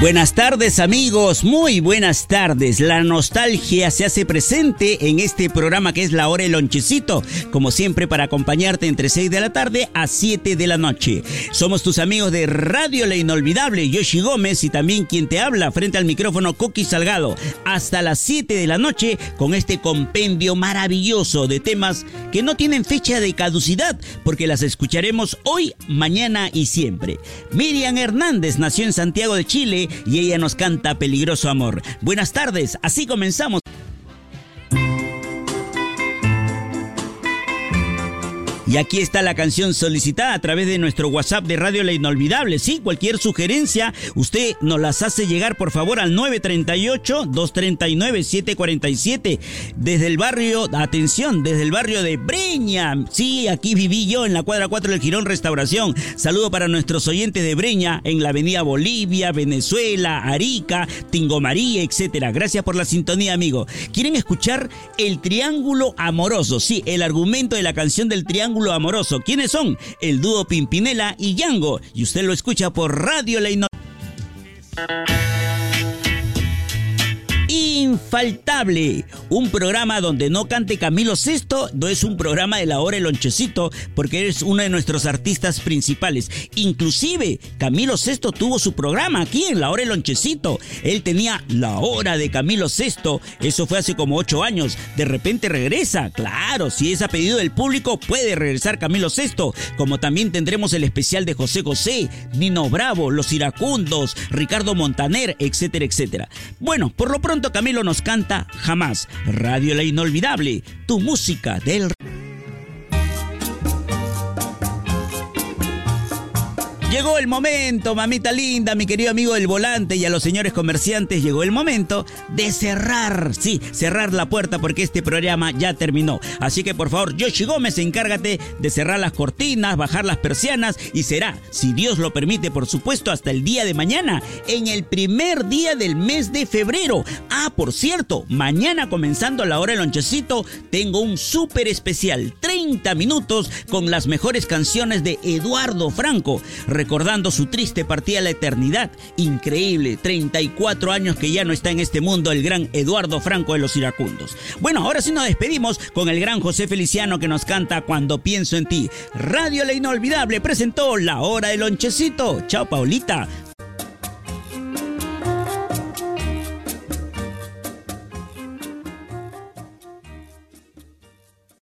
Buenas tardes amigos, muy buenas tardes. La nostalgia se hace presente en este programa que es La Hora del Lonchecito, como siempre para acompañarte entre 6 de la tarde a 7 de la noche. Somos tus amigos de Radio La Inolvidable, Yoshi Gómez y también quien te habla frente al micrófono Coqui Salgado, hasta las 7 de la noche con este compendio maravilloso de temas que no tienen fecha de caducidad, porque las escucharemos hoy, mañana y siempre. Miriam Hernández nació en Santiago de Chile, y ella nos canta Peligroso Amor. Buenas tardes, así comenzamos. Y aquí está la canción solicitada a través de nuestro WhatsApp de Radio La Inolvidable. Sí, cualquier sugerencia, usted nos las hace llegar por favor al 938-239-747. Desde el barrio, atención, desde el barrio de Breña. Sí, aquí viví yo en la cuadra 4 del Girón Restauración. Saludo para nuestros oyentes de Breña en la avenida Bolivia, Venezuela, Arica, Tingomaría, etcétera. Gracias por la sintonía, amigo. ¿Quieren escuchar el triángulo amoroso? Sí, el argumento de la canción del triángulo amoroso. ¿Quiénes son? El dúo Pimpinela y Yango. Y usted lo escucha por Radio La infaltable. Un programa donde no cante Camilo Sesto, no es un programa de la hora el lonchecito, porque eres uno de nuestros artistas principales. Inclusive, Camilo Sesto tuvo su programa aquí en la hora el lonchecito. Él tenía la hora de Camilo Sesto. Eso fue hace como ocho años. De repente regresa. Claro, si es a pedido del público, puede regresar Camilo Sesto. Como también tendremos el especial de José José, Nino Bravo, Los Iracundos, Ricardo Montaner, etcétera, etcétera. Bueno, por lo pronto Camilo nos canta Jamás. Radio La Inolvidable, tu música del... Llegó el momento, mamita linda, mi querido amigo del volante y a los señores comerciantes, llegó el momento de cerrar, sí, cerrar la puerta porque este programa ya terminó. Así que por favor, Yoshi Gómez, encárgate de cerrar las cortinas, bajar las persianas y será, si Dios lo permite, por supuesto, hasta el día de mañana, en el primer día del mes de febrero. Ah, por cierto, mañana comenzando la hora del lonchecito, tengo un súper especial, 30 minutos con las mejores canciones de Eduardo Franco recordando su triste partida a la eternidad. Increíble, 34 años que ya no está en este mundo el gran Eduardo Franco de los Iracundos. Bueno, ahora sí nos despedimos con el gran José Feliciano que nos canta Cuando pienso en ti. Radio La Inolvidable presentó La Hora del Lonchecito. Chao, Paulita.